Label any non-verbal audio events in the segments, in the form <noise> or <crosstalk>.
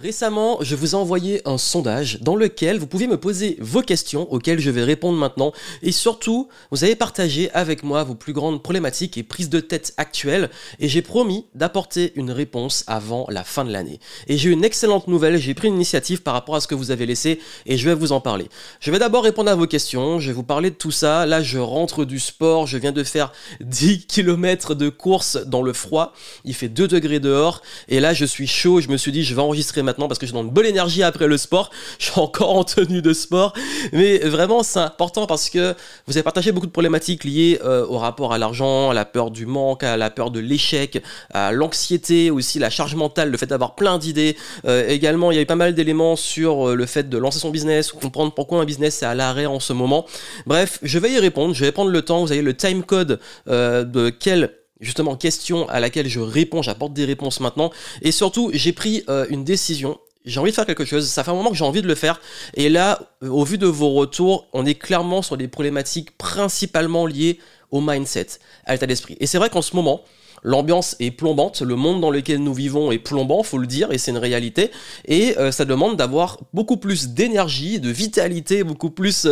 Récemment, je vous ai envoyé un sondage dans lequel vous pouvez me poser vos questions auxquelles je vais répondre maintenant. Et surtout, vous avez partagé avec moi vos plus grandes problématiques et prises de tête actuelles. Et j'ai promis d'apporter une réponse avant la fin de l'année. Et j'ai une excellente nouvelle, j'ai pris une initiative par rapport à ce que vous avez laissé et je vais vous en parler. Je vais d'abord répondre à vos questions, je vais vous parler de tout ça. Là, je rentre du sport, je viens de faire <laughs> 10 km de course dans le froid, il fait 2 degrés dehors. Et là, je suis chaud, je me suis dit je vais enregistrer maintenant parce que j'ai dans une bonne énergie après le sport. Je suis encore en tenue de sport. Mais vraiment, c'est important parce que vous avez partagé beaucoup de problématiques liées euh, au rapport à l'argent, à la peur du manque, à la peur de l'échec, à l'anxiété, aussi la charge mentale, le fait d'avoir plein d'idées. Euh, également, il y a eu pas mal d'éléments sur euh, le fait de lancer son business, ou comprendre pourquoi un business est à l'arrêt en ce moment. Bref, je vais y répondre. Je vais prendre le temps. Vous avez le time code de quel justement question à laquelle je réponds, j'apporte des réponses maintenant. Et surtout, j'ai pris euh, une décision. J'ai envie de faire quelque chose. Ça fait un moment que j'ai envie de le faire. Et là, euh, au vu de vos retours, on est clairement sur des problématiques principalement liées au mindset, à l'état d'esprit. Et c'est vrai qu'en ce moment, L'ambiance est plombante, le monde dans lequel nous vivons est plombant, faut le dire, et c'est une réalité. Et euh, ça demande d'avoir beaucoup plus d'énergie, de vitalité, beaucoup plus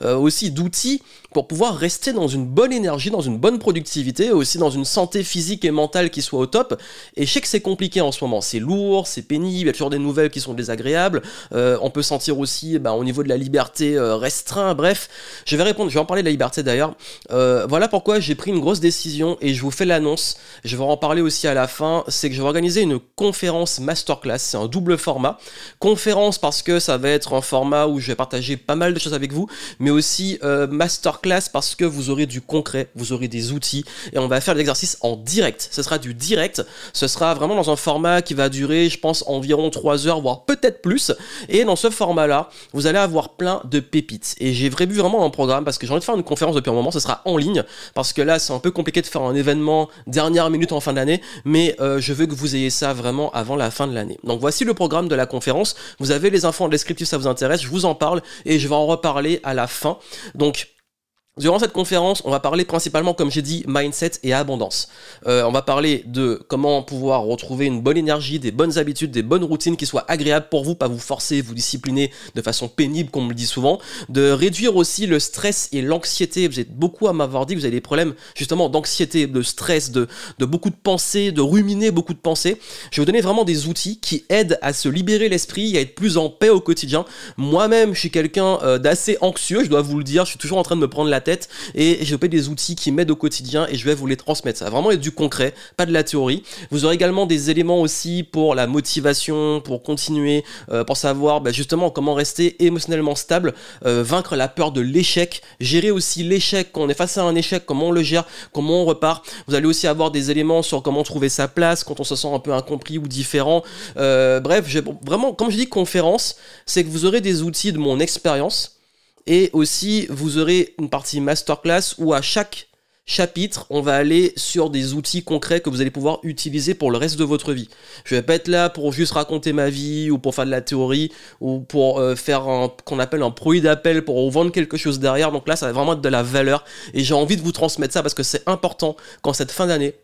aussi d'outils pour pouvoir rester dans une bonne énergie, dans une bonne productivité, aussi dans une santé physique et mentale qui soit au top. Et je sais que c'est compliqué en ce moment, c'est lourd, c'est pénible, il y a toujours des nouvelles qui sont désagréables. Euh, on peut sentir aussi bah, au niveau de la liberté euh, restreint. Bref, je vais répondre, je vais en parler de la liberté d'ailleurs. Euh, voilà pourquoi j'ai pris une grosse décision et je vous fais l'annonce. Je vais en parler aussi à la fin. C'est que je vais organiser une conférence masterclass. C'est un double format. Conférence parce que ça va être un format où je vais partager pas mal de choses avec vous, mais aussi masterclass classe parce que vous aurez du concret, vous aurez des outils et on va faire l'exercice en direct. Ce sera du direct, ce sera vraiment dans un format qui va durer, je pense, environ 3 heures, voire peut-être plus. Et dans ce format-là, vous allez avoir plein de pépites. Et j'ai prévu vraiment un programme parce que j'ai envie de faire une conférence depuis un moment, ce sera en ligne parce que là, c'est un peu compliqué de faire un événement dernière minute en fin d'année, mais euh, je veux que vous ayez ça vraiment avant la fin de l'année. Donc voici le programme de la conférence. Vous avez les infos en descriptif, ça vous intéresse, je vous en parle et je vais en reparler à la fin. Donc Durant cette conférence, on va parler principalement, comme j'ai dit, mindset et abondance. Euh, on va parler de comment pouvoir retrouver une bonne énergie, des bonnes habitudes, des bonnes routines qui soient agréables pour vous, pas vous forcer, vous discipliner de façon pénible, comme on me le dit souvent. De réduire aussi le stress et l'anxiété. Vous êtes beaucoup à m'avoir dit que vous avez des problèmes justement d'anxiété, de stress, de, de beaucoup de pensées, de ruminer beaucoup de pensées. Je vais vous donner vraiment des outils qui aident à se libérer l'esprit, à être plus en paix au quotidien. Moi-même, je suis quelqu'un euh, d'assez anxieux, je dois vous le dire. Je suis toujours en train de me prendre la tête et j'ai des outils qui m'aident au quotidien et je vais vous les transmettre. Ça va vraiment être du concret, pas de la théorie. Vous aurez également des éléments aussi pour la motivation, pour continuer, euh, pour savoir bah, justement comment rester émotionnellement stable, euh, vaincre la peur de l'échec, gérer aussi l'échec quand on est face à un échec, comment on le gère, comment on repart. Vous allez aussi avoir des éléments sur comment trouver sa place quand on se sent un peu incompris ou différent. Euh, bref, vraiment, comme je dis conférence, c'est que vous aurez des outils de mon expérience et aussi, vous aurez une partie masterclass où à chaque chapitre, on va aller sur des outils concrets que vous allez pouvoir utiliser pour le reste de votre vie. Je vais pas être là pour juste raconter ma vie ou pour faire de la théorie ou pour euh, faire un qu'on appelle un produit d'appel pour vendre quelque chose derrière. Donc là, ça va vraiment être de la valeur et j'ai envie de vous transmettre ça parce que c'est important quand cette fin d'année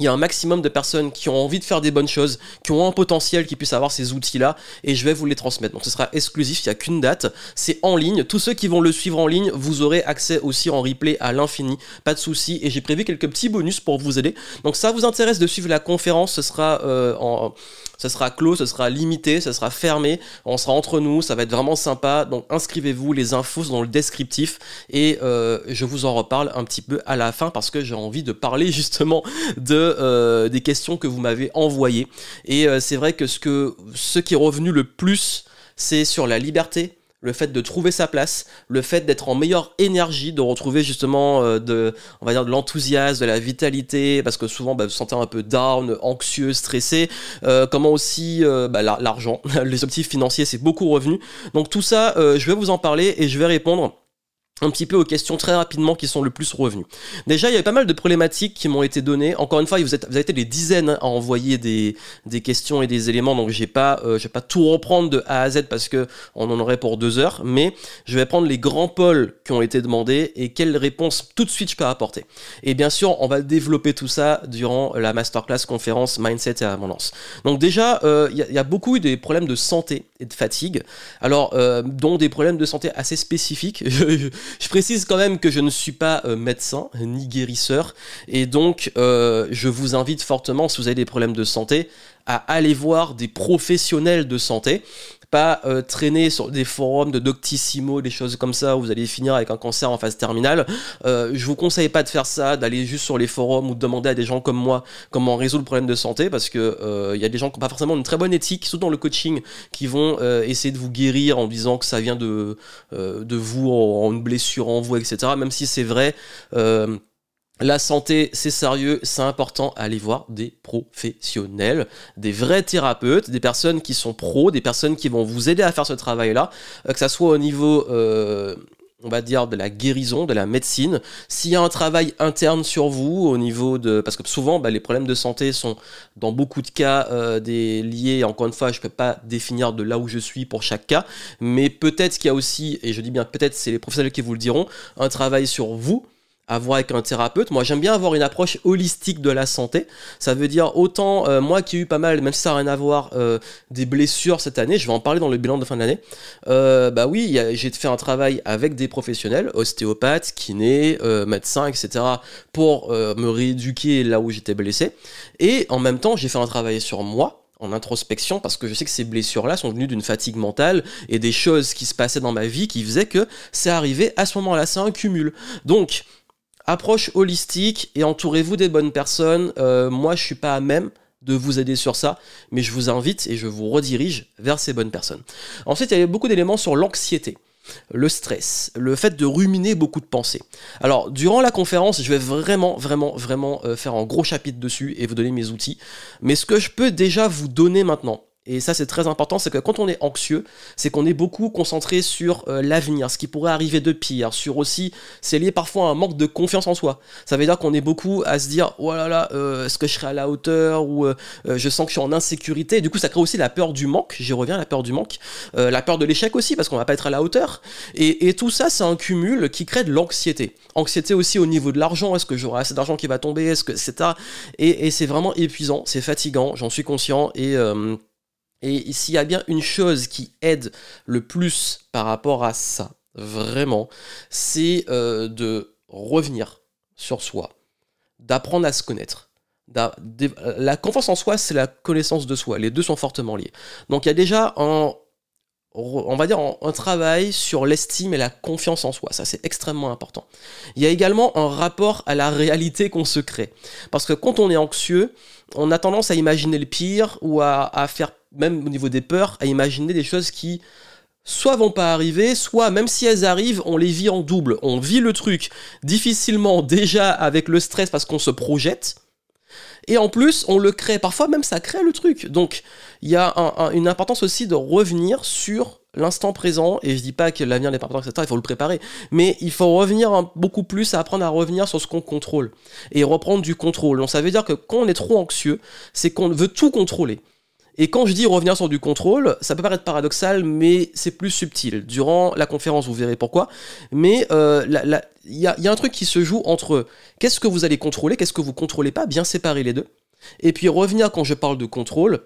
il y a un maximum de personnes qui ont envie de faire des bonnes choses, qui ont un potentiel, qui puissent avoir ces outils-là, et je vais vous les transmettre. Donc ce sera exclusif, il n'y a qu'une date, c'est en ligne. Tous ceux qui vont le suivre en ligne, vous aurez accès aussi en replay à l'infini, pas de souci, et j'ai prévu quelques petits bonus pour vous aider. Donc ça vous intéresse de suivre la conférence, ce sera euh, en ce sera clos, ce sera limité, ce sera fermé, on sera entre nous, ça va être vraiment sympa. Donc inscrivez-vous, les infos sont dans le descriptif et euh, je vous en reparle un petit peu à la fin parce que j'ai envie de parler <laughs> justement de euh, des questions que vous m'avez envoyées. Et euh, c'est vrai que ce qui est revenu le plus, c'est sur la liberté, le fait de trouver sa place, le fait d'être en meilleure énergie, de retrouver justement euh, de, on va dire de l'enthousiasme, de la vitalité, parce que souvent bah, vous sentez un peu down, anxieux, stressé. comment aussi bah, l'argent, <laughs> les objectifs financiers, c'est beaucoup revenu. Donc tout ça, je vais vous en parler et je vais répondre un petit peu aux questions très rapidement qui sont le plus revenues. Déjà, il y avait pas mal de problématiques qui m'ont été données. Encore une fois, vous, avez été des dizaines à envoyer des, des questions et des éléments, donc j'ai pas, euh, vais pas tout reprendre de A à Z parce que on en aurait pour deux heures, mais je vais prendre les grands pôles qui ont été demandés et quelles réponses tout de suite je peux apporter. Et bien sûr, on va développer tout ça durant la masterclass conférence Mindset et Abondance. Donc déjà, euh, il y, a beaucoup eu des problèmes de santé et de fatigue, alors euh, dont des problèmes de santé assez spécifiques. <laughs> Je précise quand même que je ne suis pas euh, médecin ni guérisseur et donc euh, je vous invite fortement, si vous avez des problèmes de santé, à aller voir des professionnels de santé euh, traîner sur des forums de Doctissimo, des choses comme ça, où vous allez finir avec un cancer en phase terminale. Euh, je vous conseille pas de faire ça, d'aller juste sur les forums ou de demander à des gens comme moi comment résoudre le problème de santé, parce que il y a des gens qui n'ont pas forcément une très bonne éthique, surtout dans le coaching, qui vont essayer de vous guérir en disant que ça vient de, de vous, en, une blessure en vous, etc. Même si c'est vrai. La santé, c'est sérieux, c'est important. Allez voir des professionnels, des vrais thérapeutes, des personnes qui sont pros, des personnes qui vont vous aider à faire ce travail-là, euh, que ça soit au niveau, euh, on va dire, de la guérison, de la médecine. S'il y a un travail interne sur vous, au niveau de... Parce que souvent, bah, les problèmes de santé sont, dans beaucoup de cas, euh, des liés, encore une fois, je ne peux pas définir de là où je suis pour chaque cas, mais peut-être qu'il y a aussi, et je dis bien peut-être, c'est les professionnels qui vous le diront, un travail sur vous à voir avec un thérapeute. Moi, j'aime bien avoir une approche holistique de la santé. Ça veut dire autant euh, moi qui ai eu pas mal, même si ça n'a rien à voir, euh, des blessures cette année. Je vais en parler dans le bilan de fin d'année. Euh, bah oui, j'ai fait un travail avec des professionnels, ostéopathes, kinés, médecins, etc., pour me rééduquer là où j'étais blessé. Et en même temps, j'ai fait un travail sur moi en introspection parce que je sais que ces blessures-là sont venues d'une fatigue mentale et des choses qui se passaient dans ma vie qui faisaient que c'est arrivé à ce moment-là. C'est un cumul. Donc, approche holistique et entourez-vous des bonnes personnes. Euh, moi, je suis pas à même de vous aider sur ça, mais je vous invite et je vous redirige vers ces bonnes personnes. Ensuite, il y a beaucoup d'éléments sur l'anxiété le stress, le fait de ruminer beaucoup de pensées. Alors, durant la conférence, je vais vraiment, vraiment, vraiment euh, faire un gros chapitre dessus et vous donner mes outils. Mais ce que je peux déjà vous donner maintenant, et ça, c'est très important, c'est que quand on est anxieux, c'est qu'on est beaucoup concentré sur euh, l'avenir, ce qui pourrait arriver de pire, sur aussi, c'est lié parfois à un manque de confiance en soi. Ça veut dire qu'on est beaucoup à se dire, oh là là, euh, est-ce que je serai à la hauteur, ou euh, je sens que je suis en insécurité. du coup, ça crée aussi la peur du manque, j'y reviens, la peur du manque, la peur de l'échec aussi, parce qu'on va pas être à la hauteur. Et, tout ça, c'est un cumul qui crée de l'anxiété. Anxiété aussi au niveau de l'argent, est-ce que j'aurai assez d'argent qui va tomber, est-ce que, c'est Et, et c'est vraiment épuisant, c'est fatigant, j'en suis conscient, et... Et s'il y a bien une chose qui aide le plus par rapport à ça, vraiment, c'est euh, de revenir sur soi, d'apprendre à se connaître. La confiance en soi, c'est la connaissance de soi. Les deux sont fortement liés. Donc il y a déjà un, on va dire, un travail sur l'estime et la confiance en soi. Ça, c'est extrêmement important. Il y a également un rapport à la réalité qu'on se crée. Parce que quand on est anxieux, on a tendance à imaginer le pire ou à, à faire même au niveau des peurs, à imaginer des choses qui soit vont pas arriver, soit même si elles arrivent, on les vit en double. On vit le truc difficilement <laughs> déjà avec le stress parce qu'on se projette. Et en plus, on le crée. Parfois même, ça crée le truc. Donc, il y a une importance aussi de revenir sur l'instant présent. Et je dis pas que l'avenir n'est pas important, etc. Il faut le préparer. Mais il faut revenir beaucoup plus à apprendre à revenir sur ce qu'on contrôle. Et reprendre du contrôle. Donc, ça veut dire que quand on est trop anxieux, c'est qu'on veut tout contrôler. Et quand je dis revenir sur du contrôle, ça peut paraître paradoxal, mais c'est plus subtil. Durant la conférence, vous verrez pourquoi. Mais euh, il y, a, un truc qui se joue entre qu'est-ce que vous allez contrôler, qu'est-ce que vous contrôlez pas, bien séparer les deux. Et puis revenir quand je parle de contrôle,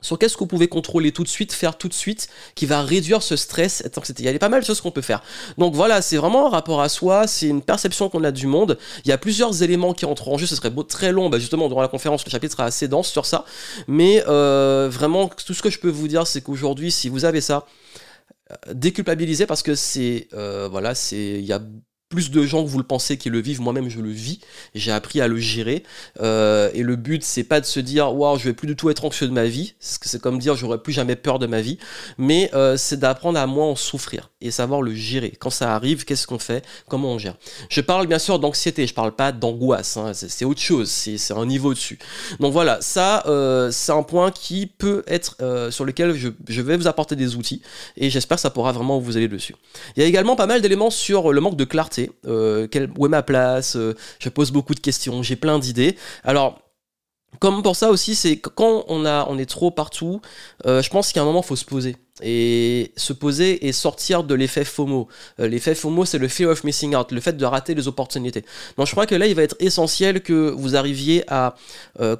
sur qu'est-ce que vous pouvez contrôler tout de suite, faire tout de suite, qui va réduire ce stress, Il y a pas mal de choses qu'on peut faire. Donc voilà, c'est vraiment un rapport à soi, c'est une perception qu'on a du monde. Il y a plusieurs éléments qui entrent en jeu, ce serait très long, bah justement, durant la conférence, le chapitre sera assez dense sur ça. Mais euh, vraiment, tout ce que je peux vous dire, c'est qu'aujourd'hui, si vous avez ça, euh, déculpabilisez parce que c'est, euh, voilà, c'est, il y a plus de gens que vous le pensez qui le vivent. Moi-même, je le vis. J'ai appris à le gérer. Euh, et le but, c'est pas de se dire, waouh, je vais plus du tout être anxieux de ma vie. C'est comme dire, j'aurais plus jamais peur de ma vie. Mais euh, c'est d'apprendre à moins en souffrir et savoir le gérer. Quand ça arrive, qu'est-ce qu'on fait? Comment on gère? Je parle bien sûr d'anxiété. Je parle pas d'angoisse. Hein. C'est autre chose. C'est un niveau dessus. Donc voilà, ça, euh, c'est un point qui peut être sur lequel je, je vais vous apporter des outils. Et j'espère que ça pourra vraiment vous aller dessus. Il y a également pas mal d'éléments sur le manque de clarté euh, où est ma place, euh, je pose beaucoup de questions, j'ai plein d'idées. Alors, comme pour ça aussi, c'est quand on, a, on est trop partout, euh, je pense qu'à un moment, il faut se poser. Et se poser et sortir de l'effet FOMO. l'effet FOMO, c'est le fear of missing out, le fait de rater les opportunités. Donc je crois que là, il va être essentiel que vous arriviez à,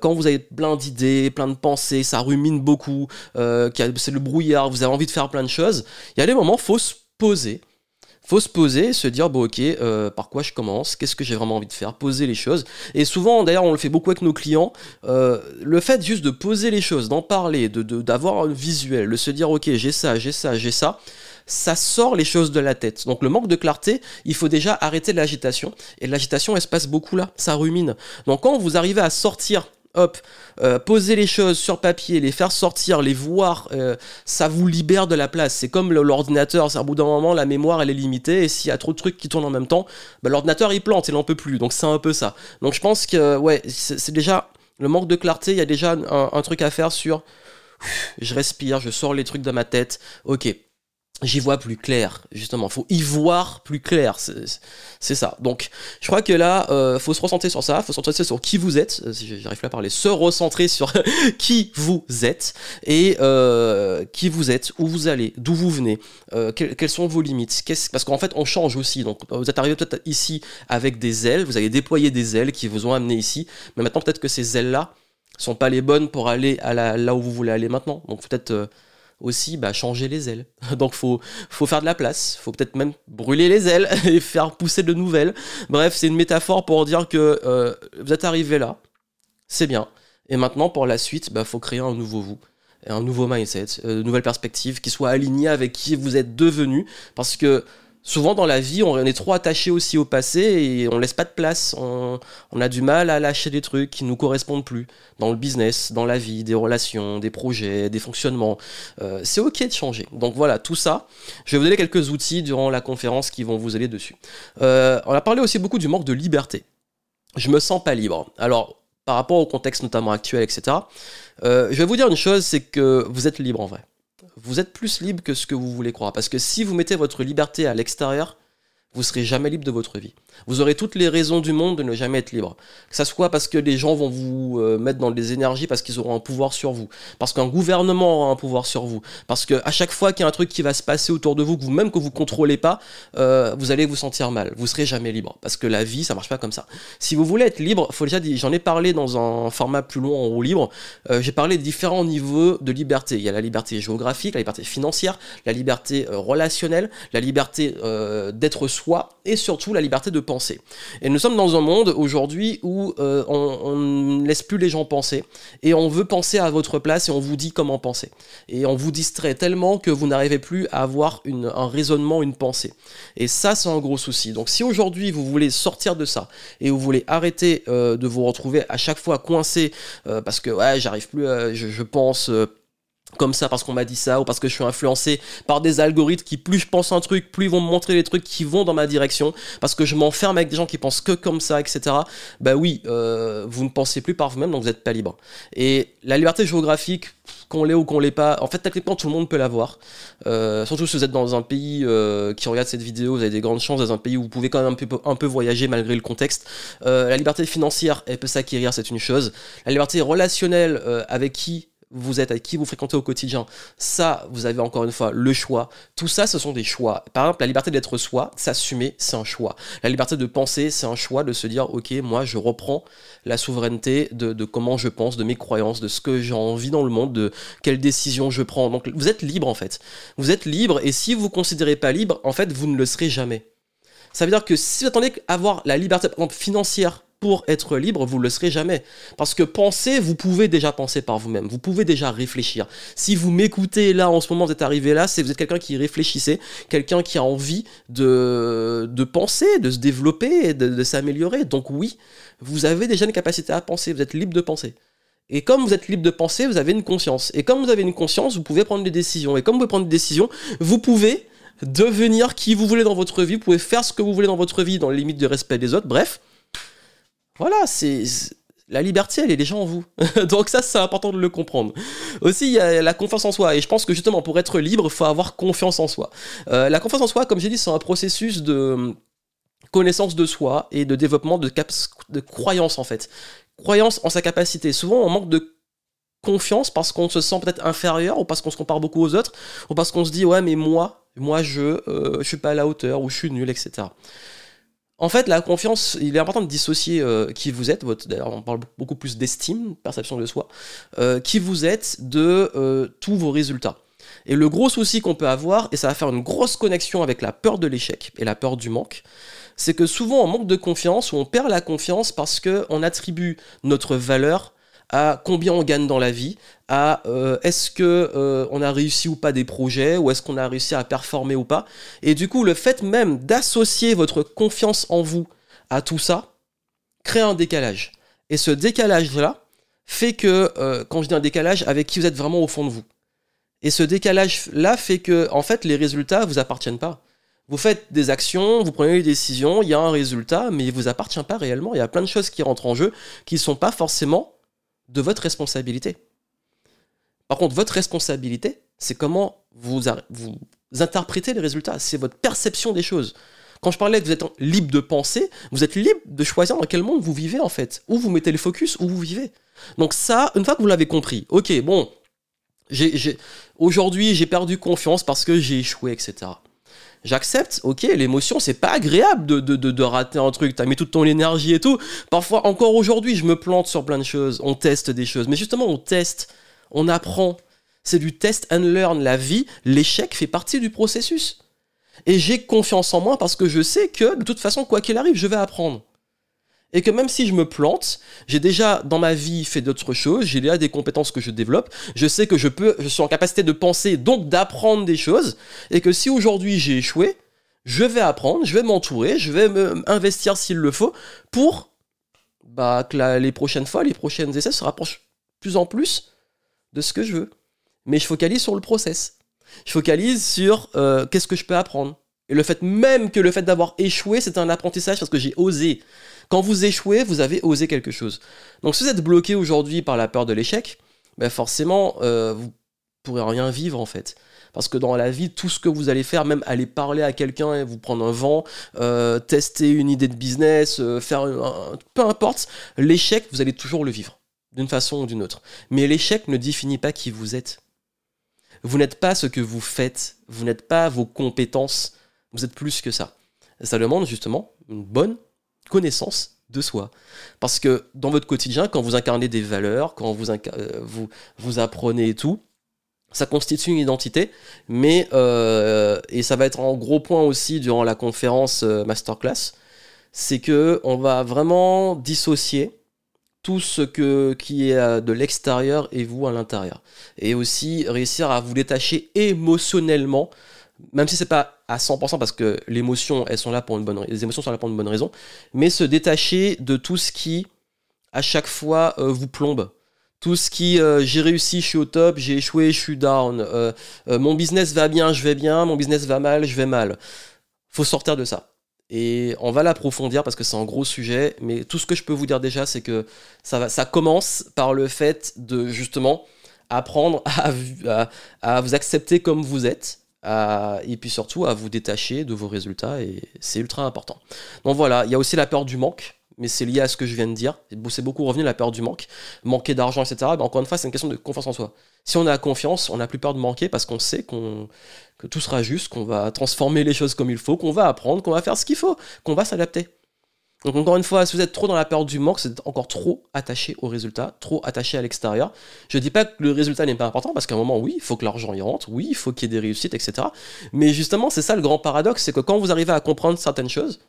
quand vous avez plein d'idées, plein de pensées, ça rumine beaucoup, c'est le brouillard, vous avez envie de faire plein de choses, il y a des moments, il faut se poser faut se poser, se dire bon ok, euh, par quoi je commence, qu'est-ce que j'ai vraiment envie de faire, poser les choses. Et souvent, d'ailleurs, on le fait beaucoup avec nos clients. Euh, le fait juste de poser les choses, d'en parler, de d'avoir un visuel, de se dire ok, j'ai ça, j'ai ça, j'ai ça. Ça sort les choses de la tête. Donc le manque de clarté, il faut déjà arrêter l'agitation. Et l'agitation, elle se passe beaucoup là, ça rumine. Donc quand vous arrivez à sortir hop, euh, poser les choses sur papier, les faire sortir, les voir, euh, ça vous libère de la place. C'est comme l'ordinateur, c'est à bout d'un moment, la mémoire elle est limitée, et s'il y a trop de trucs qui tournent en même temps, bah, l'ordinateur il plante, il n'en peut plus. Donc c'est un peu ça. Donc je pense que, ouais, c'est déjà le manque de clarté, il y a déjà un truc à faire sur je respire, je sors les trucs de ma tête, ok, j'y vois plus clair justement. Faut y voir plus clair c'est ça. Donc je crois que là euh, faut se recentrer sur ça faut se recentrer sur qui vous êtes. Euh, j'arrive plus à parler. Se recentrer sur <laughs> qui vous êtes et euh, qui vous êtes où vous allez d'où vous venez euh, quelles sont vos limites parce qu'en fait on change aussi. Donc vous êtes arrivé peut-être ici avec des ailes vous avez déployé des ailes qui vous ont amené ici mais maintenant peut-être que ces ailes là sont pas les bonnes pour aller à là où vous voulez aller maintenant. Donc peut-être aussi bah, changer les ailes. <laughs> Donc faut faut faire de la place, faut peut-être même brûler les ailes <laughs> et faire pousser de nouvelles. Bref, c'est une métaphore pour dire que euh, vous êtes arrivé là, c'est bien. Et maintenant pour la suite, bah faut créer un nouveau vous, un nouveau mindset, euh, une nouvelle perspective qui soit alignée avec qui vous êtes devenu parce que souvent dans la vie, on est trop attaché aussi au passé et on laisse pas de place. On, a du mal à lâcher des trucs qui nous correspondent plus dans le business, dans la vie, des relations, des projets, des fonctionnements. Euh, c'est ok de changer. Donc voilà, tout ça. Je vais vous donner quelques outils durant la conférence qui vont vous aider dessus. Euh, on a parlé aussi beaucoup du manque de liberté. Je me sens pas libre. Alors, par rapport au contexte notamment actuel, etc. Euh, je vais vous dire une chose, c'est que vous êtes libre en vrai vous êtes plus libre que ce que vous voulez croire. Parce que si vous mettez votre liberté à l'extérieur, vous serez jamais libre de votre vie. Vous aurez toutes les raisons du monde de ne jamais être libre. Que ça soit parce que les gens vont vous euh, mettre dans des énergies parce qu'ils auront un pouvoir sur vous, parce qu'un gouvernement aura un pouvoir sur vous, parce que à chaque fois qu'il y a un truc qui va se passer autour de vous, que vous même que vous contrôlez pas, euh, vous allez vous sentir mal. Vous serez jamais libre parce que la vie ça marche pas comme ça. Si vous voulez être libre, faut déjà j'en ai parlé dans un format plus long en roue libre. Euh, j'ai parlé de différents niveaux de liberté. Il y a la liberté géographique, la liberté financière, la liberté relationnelle, la liberté d'être soi et surtout la liberté de penser. Et nous sommes dans un monde aujourd'hui où euh, on, ne laisse plus les gens penser et on veut penser à votre place et on vous dit comment penser. Et on vous distrait tellement que vous n'arrivez plus à avoir un raisonnement, une pensée. Et ça, c'est un gros souci. Donc si aujourd'hui vous voulez sortir de ça et vous voulez arrêter euh, de vous retrouver à chaque fois coincé euh, parce que ouais, j'arrive plus, je, je, pense comme ça parce qu'on m'a dit ça ou parce que je suis influencé par des algorithmes qui plus je pense un truc plus ils vont me montrer les trucs qui vont dans ma direction parce que je m'enferme avec des gens qui pensent que comme ça etc bah oui euh, vous ne pensez plus par vous-même donc vous n'êtes pas libre. Et la liberté géographique qu'on l'ait ou qu'on l'ait pas en fait techniquement tout le monde peut l'avoir. Euh, surtout si vous êtes dans un pays euh, qui regarde cette vidéo vous avez des grandes chances dans un pays où vous pouvez quand même un peu, un peu voyager malgré le contexte. La liberté financière elle peut s'acquérir c'est une chose. La liberté relationnelle avec qui vous êtes, avec qui vous fréquentez au quotidien, ça, vous avez encore une fois le choix. Tout ça, ce sont des choix. Par exemple, la liberté d'être soi, s'assumer, c'est un choix. La liberté de penser, c'est un choix de se dire, ok, moi, je reprends la souveraineté de, comment je pense, de mes croyances, de ce que j'ai envie dans le monde, de quelles décisions je prends. Donc, vous êtes libre, en fait. Vous êtes libre, et si vous ne vous considérez pas libre, en fait, vous ne le serez jamais. Ça veut dire que si vous attendez avoir la liberté, par exemple, financière, pour être libre, vous ne le serez jamais. Parce que penser, vous pouvez déjà penser par vous-même, vous pouvez déjà réfléchir. Si vous m'écoutez là, en ce moment, vous êtes arrivé là, c'est vous êtes quelqu'un qui réfléchissait, quelqu'un qui a envie de, de penser, de se développer, de, de s'améliorer. Donc oui, vous avez déjà une capacité à penser, vous êtes libre de penser. Et comme vous êtes libre de penser, vous avez une conscience. Et comme vous avez une conscience, vous pouvez prendre des décisions. Et comme vous pouvez prendre des décisions, vous pouvez devenir qui vous voulez dans votre vie, vous pouvez faire ce que vous voulez dans votre vie dans les limites du respect des autres. Bref, voilà, c'est la liberté, elle est déjà en vous. <laughs> Donc ça, c'est important de le comprendre. Aussi, il y a la confiance en soi. Et je pense que justement, pour être libre, il faut avoir confiance en soi. Euh, la confiance en soi, comme j'ai dit, c'est un processus de connaissance de soi et de développement de, de croyance, en fait. Croyance en sa capacité. Souvent, on manque de confiance parce qu'on se sent peut-être inférieur ou parce qu'on se compare beaucoup aux autres ou parce qu'on se dit ouais mais moi moi je euh, je suis pas à la hauteur ou je suis nul etc en fait, la confiance, il est important de dissocier euh, qui vous êtes, d'ailleurs on parle beaucoup plus d'estime, perception de soi, euh, qui vous êtes de euh, tous vos résultats. Et le gros souci qu'on peut avoir, et ça va faire une grosse connexion avec la peur de l'échec et la peur du manque, c'est que souvent on manque de confiance ou on perd la confiance parce qu'on attribue notre valeur à combien on gagne dans la vie, à euh, est-ce que euh, on a réussi ou pas des projets, ou est-ce qu'on a réussi à performer ou pas. Et du coup, le fait même d'associer votre confiance en vous à tout ça crée un décalage. Et ce décalage-là fait que, euh, quand je dis un décalage, avec qui vous êtes vraiment au fond de vous. Et ce décalage-là fait que, en fait, les résultats vous appartiennent pas. Vous faites des actions, vous prenez des décisions, il y a un résultat, mais il vous appartient pas réellement. Il y a plein de choses qui rentrent en jeu qui ne sont pas forcément de votre responsabilité. Par contre, votre responsabilité, c'est comment vous, interprétez les résultats, c'est votre perception des choses. Quand je parlais que vous êtes libre de penser, vous êtes libre de choisir dans quel monde vous vivez en fait, où vous mettez le focus, où vous vivez. Donc ça, une fois que vous l'avez compris, ok, bon, aujourd'hui j'ai perdu confiance parce que j'ai échoué, etc. J'accepte, ok, l'émotion, c'est pas agréable de, de, rater un truc, t'as mis toute ton énergie et tout. Parfois, encore aujourd'hui, je me plante sur plein de choses, on teste des choses. Mais justement, on teste, on apprend. C'est du test and learn. La vie, l'échec fait partie du processus. Et j'ai confiance en moi parce que je sais que, de toute façon, quoi qu'il arrive, je vais apprendre et que même si je me plante, j'ai déjà dans ma vie fait d'autres choses, j'ai déjà des compétences que je développe, je sais que je peux, je suis en capacité de penser, donc d'apprendre des choses, et que si aujourd'hui j'ai échoué, je vais apprendre, je vais m'entourer, je vais investir s'il le faut pour bah, que les prochaines fois, les prochaines essais se rapprochent plus en plus de ce que je veux. Mais je focalise sur le process. Je focalise sur euh, qu'est-ce que je peux apprendre. Et le fait même que le fait d'avoir échoué, c'est un apprentissage parce que j'ai osé. Quand vous échouez, vous avez osé quelque chose. Donc si vous êtes bloqué aujourd'hui par la peur de l'échec, ben forcément, euh, vous pourrez rien vivre en fait. Parce que dans la vie, tout ce que vous allez faire, même aller parler à quelqu'un, vous prendre un vent, euh, tester une idée de business, euh, faire un, peu importe, l'échec, vous allez toujours le vivre, d'une façon ou d'une autre. Mais l'échec ne définit pas qui vous êtes. Vous n'êtes pas ce que vous faites, vous n'êtes pas vos compétences, vous êtes plus que ça. Ça demande justement une bonne connaissance de soi. Parce que dans votre quotidien, quand vous incarnez des valeurs, quand vous, euh, vous, apprenez et tout, ça constitue une identité, mais, euh, et ça va être en gros point aussi durant la conférence euh, masterclass, c'est que on va vraiment dissocier tout ce que, qui est de l'extérieur et vous à l'intérieur. Et aussi réussir à vous détacher émotionnellement même si c'est pas à 100% parce que l'émotion, elles sont là pour une bonne, les émotions sont là pour une bonne raison, mais se détacher de tout ce qui, à chaque fois, euh, vous plombe. Tout ce qui, euh, j'ai réussi, je suis au top, j'ai échoué, je suis down, euh, mon business va bien, je vais bien, mon business va mal, je vais mal. Faut sortir de ça. Et on va l'approfondir parce que c'est un gros sujet, mais tout ce que je peux vous dire déjà, c'est que ça, va, ça commence par le fait de justement apprendre à vous accepter comme vous êtes, et puis surtout à vous détacher de vos résultats et c'est ultra important. Donc voilà, il y a aussi la peur du manque, mais c'est lié à ce que je viens de dire. C'est beaucoup revenu la peur du manque, manquer d'argent, etc. Encore une fois, c'est une question de confiance en soi. Si on a confiance, on n'a plus peur de manquer parce qu'on sait qu'on que tout sera juste, qu'on va transformer les choses comme il faut, qu'on va apprendre, qu'on va faire ce qu'il faut, qu'on va s'adapter. Donc encore une fois, si vous êtes trop dans la peur du manque, c'est encore trop attaché au résultat, trop attaché à l'extérieur. Je ne dis pas que le résultat n'est pas important, parce qu'à un moment, oui, il faut que l'argent y rentre, oui, il faut qu'il y ait des réussites, etc. Mais justement, c'est ça le grand paradoxe, c'est que quand vous arrivez à comprendre certaines choses,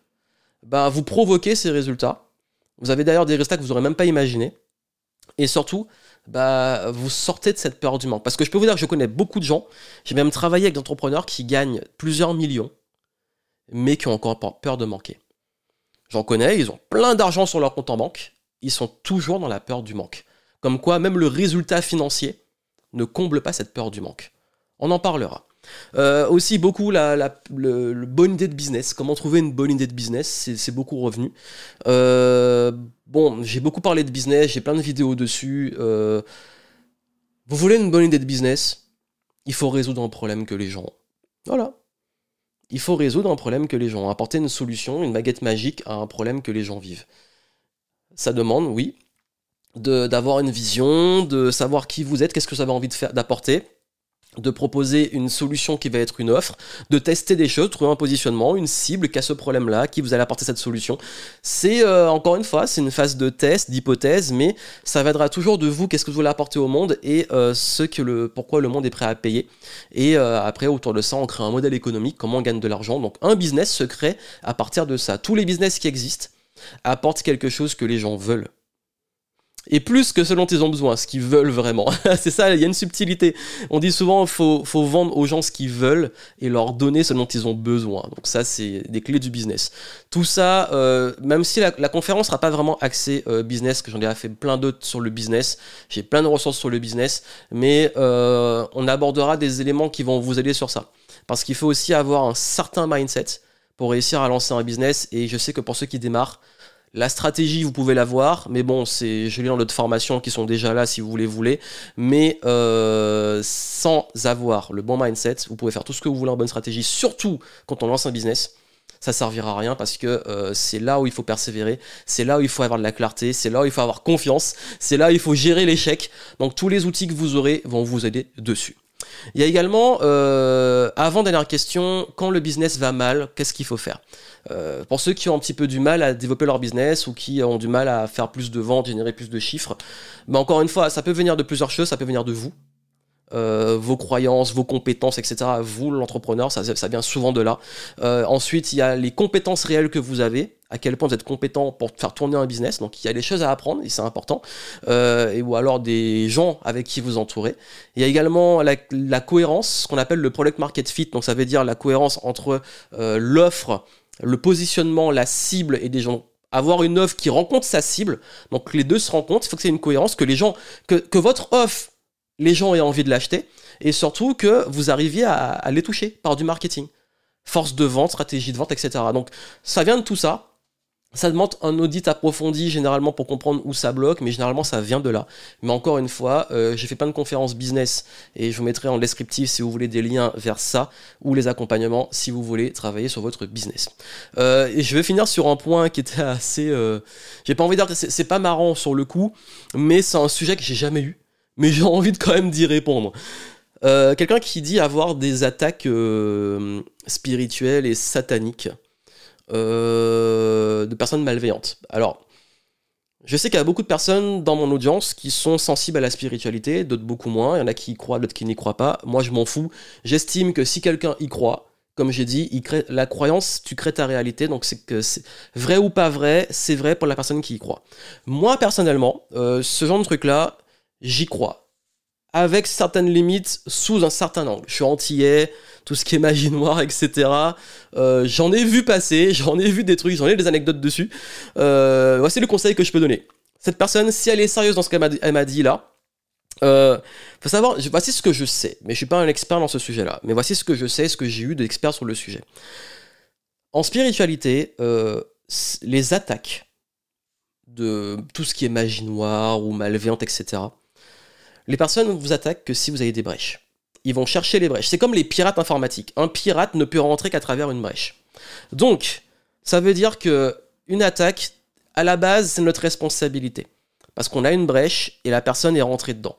bah, vous provoquez ces résultats, Vous avez d'ailleurs des résultats que vous n'aurez même pas imaginés. Et surtout, bah, vous sortez de cette peur du manque. Parce que je peux vous dire que je connais beaucoup de gens, j'ai même travaillé avec des entrepreneurs qui gagnent plusieurs millions, mais qui ont encore peur de manquer. J'en connais, ils ont plein d'argent sur leur compte en banque, ils sont toujours dans la peur du manque. Comme quoi, même le résultat financier ne comble pas cette peur du manque. On en parlera. Euh, aussi beaucoup la, le, bonne idée de business, comment trouver une bonne idée de business, c'est beaucoup revenu. Euh, bon, j'ai beaucoup parlé de business, j'ai plein de vidéos dessus. Euh, vous voulez une bonne idée de business Il faut résoudre un problème que les gens ont. Voilà. Il faut résoudre un problème que les gens ont, apporter une solution, une baguette magique à un problème que les gens vivent. Ça demande, oui, d'avoir une vision, de savoir qui vous êtes, qu'est-ce que vous avez envie d'apporter de proposer une solution qui va être une offre, de tester des choses, trouver un positionnement, une cible qui a ce problème-là, qui vous allez apporter cette solution. C'est euh, encore une fois, c'est une phase de test, d'hypothèse, mais ça viendra toujours de vous, qu'est-ce que vous voulez apporter au monde et euh, ce que le, pourquoi le monde est prêt à payer. Et euh, après, autour de ça, on crée un modèle économique, comment on gagne de l'argent. Donc un business se crée à partir de ça. Tous les business qui existent apportent quelque chose que les gens veulent et plus que ce dont ils ont besoin, ce qu'ils veulent vraiment. <laughs> c'est ça, il y a une subtilité. On dit souvent faut, faut, vendre aux gens ce qu'ils veulent et leur donner ce dont ils ont besoin. Donc ça, c'est des clés du business. Tout ça, euh, même si la, conférence sera pas vraiment axée euh, business, que j'en ai fait plein d'autres sur le business, j'ai plein de ressources sur le business, mais euh, on abordera des éléments qui vont vous aider sur ça. Parce qu'il faut aussi avoir un certain mindset pour réussir à lancer un business. Et je sais que pour ceux qui démarrent, la stratégie, vous pouvez l'avoir, mais bon, c'est, je lis dans notre formation qui sont déjà là si vous voulez, voulez. Mais euh, sans avoir le bon mindset, vous pouvez faire tout ce que vous voulez en bonne stratégie, surtout quand on lance un business. Ça servira à rien parce que euh, c'est là où il faut persévérer, c'est là où il faut avoir de la clarté, c'est là où il faut avoir confiance, c'est là où il faut gérer l'échec. Donc tous les outils que vous aurez vont vous aider dessus. Il y a également, euh, avant dernière question, quand le business va mal, qu'est-ce qu'il faut faire? Euh, Pour ceux qui ont un petit peu du mal à développer leur business ou qui ont du mal à faire plus de ventes, générer plus de chiffres, bah encore une fois, ça peut venir de plusieurs choses, ça peut venir de vous, euh, vos croyances, vos compétences, etc. Vous, l'entrepreneur, ça, ça, vient souvent de là. Euh, ensuite, il y a les compétences réelles que vous avez, à quel point vous êtes compétent pour faire tourner un business. Donc, il y a des choses à apprendre et c'est important. Euh, et, ou alors des gens avec qui vous entourez. Il y a également la, cohérence, ce qu'on appelle le product market fit. Donc, ça veut dire la cohérence entre l'offre, le positionnement, la cible et des gens avoir une offre qui rencontre sa cible. Donc les deux se rencontrent, il faut que c'est une cohérence, que les gens, que, que votre offre les gens aient envie de l'acheter, et surtout que vous arriviez à, les toucher par du marketing. Force de vente, stratégie de vente, etc. Donc ça vient de tout ça. Ça demande un audit approfondi généralement pour comprendre où ça bloque, mais généralement ça vient de là. Mais encore une fois, euh, j'ai fait plein de conférences business et je vous mettrai en descriptif si vous voulez des liens vers ça ou les accompagnements si vous voulez travailler sur votre business. Euh, je vais finir sur un point qui était assez, euh, j'ai pas envie de c'est pas marrant sur le coup, mais c'est un sujet que j'ai jamais eu mais <laughs> j'ai envie de quand même d'y répondre. Quelqu'un qui dit avoir des attaques spirituelles et sataniques euh, de personnes malveillantes. Alors, je sais qu'il y a beaucoup de personnes dans mon audience qui sont sensibles à la spiritualité, d'autres beaucoup moins. Il y en a qui y croient, d'autres qui n'y croient pas. Moi, je m'en fous. J'estime que si quelqu'un y croit, comme j'ai dit, il crée, la croyance, tu crées ta réalité. Donc, c'est vrai ou pas vrai, c'est vrai pour la personne qui y croit. Moi, personnellement, ce genre de truc-là, j'y crois. Avec certaines limites, sous un certain angle. Je suis antillais, tout ce qui est magie noire, etc. Euh, j'en ai vu passer, <laughs> j'en ai vu des trucs, j'en ai des anecdotes dessus. Euh, voici le conseil que je peux donner. Cette personne, si elle est sérieuse dans ce qu'elle m'a dit là, euh, faut savoir, voici ce que je sais, mais je suis pas un expert dans ce sujet-là. Mais voici ce que je sais, ce que j'ai eu d'experts sur le sujet. En spiritualité, euh, les attaques de tout ce qui est magie noire ou malveillante, etc. Les personnes vous attaquent que si vous avez des brèches. Ils vont chercher les brèches. C'est comme les pirates informatiques. Un pirate ne peut rentrer qu'à travers une brèche. Donc, ça veut dire que une attaque, à la base, c'est notre responsabilité. Parce qu'on a une brèche et la personne est rentrée dedans.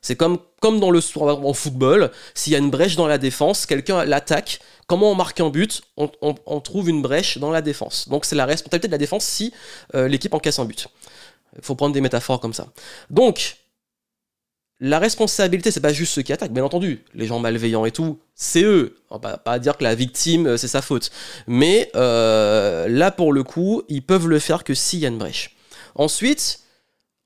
C'est comme, dans le en football, s'il y a une brèche dans la défense, quelqu'un l'attaque, comment on marque un but on, trouve une brèche dans la défense. Donc c'est la responsabilité de la défense si euh, l'équipe encaisse un but. Il faut prendre des métaphores comme ça. Donc, la responsabilité, c'est pas juste ceux qui attaquent, bien entendu. Les gens malveillants et tout, c'est eux. On va pas dire que la victime, euh, c'est sa faute. Mais euh, là, pour le coup, ils peuvent le faire que s'il y a une brèche. Ensuite,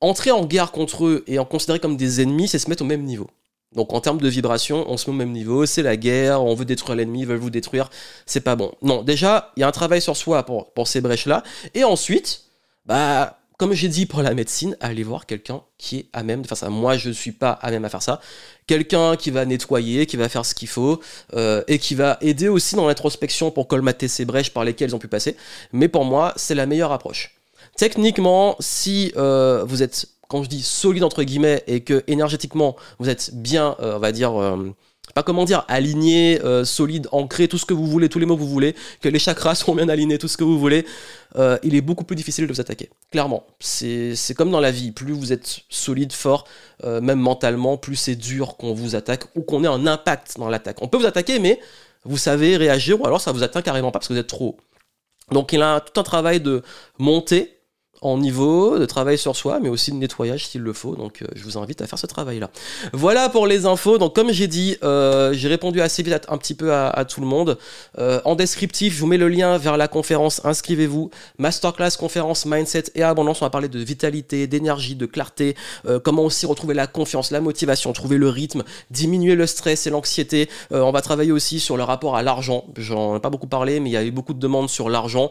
entrer en guerre contre eux et en considérer comme des ennemis, c'est se mettre au même niveau. Donc en termes de vibration, on se met au même niveau, c'est la guerre, on veut détruire l'ennemi, ils veulent vous détruire, c'est pas bon. Non, déjà, il y a un travail sur soi pour, pour ces brèches-là. Et ensuite, bah, comme j'ai dit pour la médecine, allez voir quelqu'un qui est à même de faire ça. Moi, je ne suis pas à même à faire ça. Quelqu'un qui va nettoyer, qui va faire ce qu'il faut, euh, et qui va aider aussi dans l'introspection pour colmater ces brèches par lesquelles ils ont pu passer. Mais pour moi, c'est la meilleure approche. Techniquement, si euh, vous êtes quand je dis solide entre guillemets et que énergétiquement vous êtes bien, euh, on va dire, euh, pas comment dire, aligné, euh, solide, ancré, tout ce que vous voulez, tous les mots que vous voulez, que les chakras <laughs> sont bien alignés, tout ce que vous voulez, il est beaucoup plus difficile de vous attaquer. Clairement, c'est comme dans la vie, plus vous êtes solide, fort, même mentalement, plus c'est dur qu'on vous attaque ou qu'on ait un impact dans l'attaque. On peut vous attaquer, mais vous savez réagir ou alors ça vous atteint carrément pas parce que vous êtes trop haut. Donc il a tout un travail de montée en niveau, de travail sur soi, mais aussi de nettoyage s'il le faut. Donc euh, je vous invite à faire ce travail-là. Voilà pour les infos. Donc comme j'ai dit, euh, j'ai répondu assez vite un petit peu à, tout le monde. Euh, en descriptif, je vous mets le lien vers la conférence. Inscrivez-vous. Masterclass, conférence, mindset et abondance. On va parler de vitalité, d'énergie, de clarté. comment aussi retrouver la confiance, la motivation, trouver le rythme, diminuer le stress et l'anxiété. on va travailler aussi sur le rapport à l'argent. J'en ai pas beaucoup parlé, mais il y a eu beaucoup de demandes sur l'argent.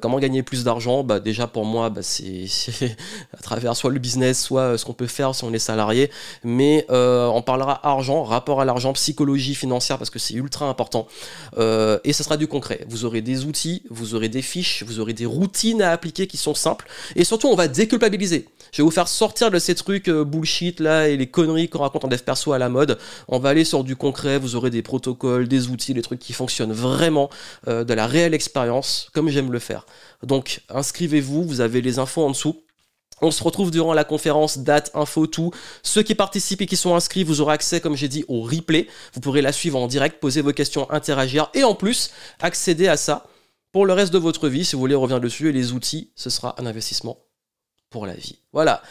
comment gagner plus d'argent? Bah, Déjà pour moi, bah, c'est à travers soit le business, soit euh, ce qu'on peut faire si on est salarié. Mais euh, on parlera argent, rapport à l'argent, psychologie financière, parce que c'est ultra important. Euh, et ce sera du concret. Vous aurez des outils, vous aurez des fiches, vous aurez des routines à appliquer qui sont simples. Et surtout, on va déculpabiliser. Je vais vous faire sortir de ces trucs bullshit là et les conneries qu'on raconte en dev perso à la mode. On va aller sur du concret, vous aurez des protocoles, des outils, des trucs qui fonctionnent vraiment, de la réelle expérience, comme j'aime le faire. Donc inscrivez-vous, vous avez les infos en dessous. On se retrouve durant la conférence, date, info, tout. Ceux qui participent et qui sont inscrits, vous aurez accès, comme j'ai dit, au replay. Vous pourrez la suivre en direct, poser vos questions, interagir et en plus accéder à ça pour le reste de votre vie. Si vous voulez revenir dessus et les outils, ce sera un investissement pour la vie. Voilà.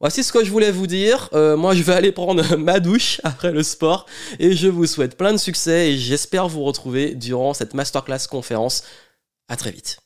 Voici ce que je voulais vous dire. Euh, moi, je vais aller prendre <laughs> ma douche après le sport et je vous souhaite plein de succès et j'espère vous retrouver durant cette masterclass conférence. À très vite.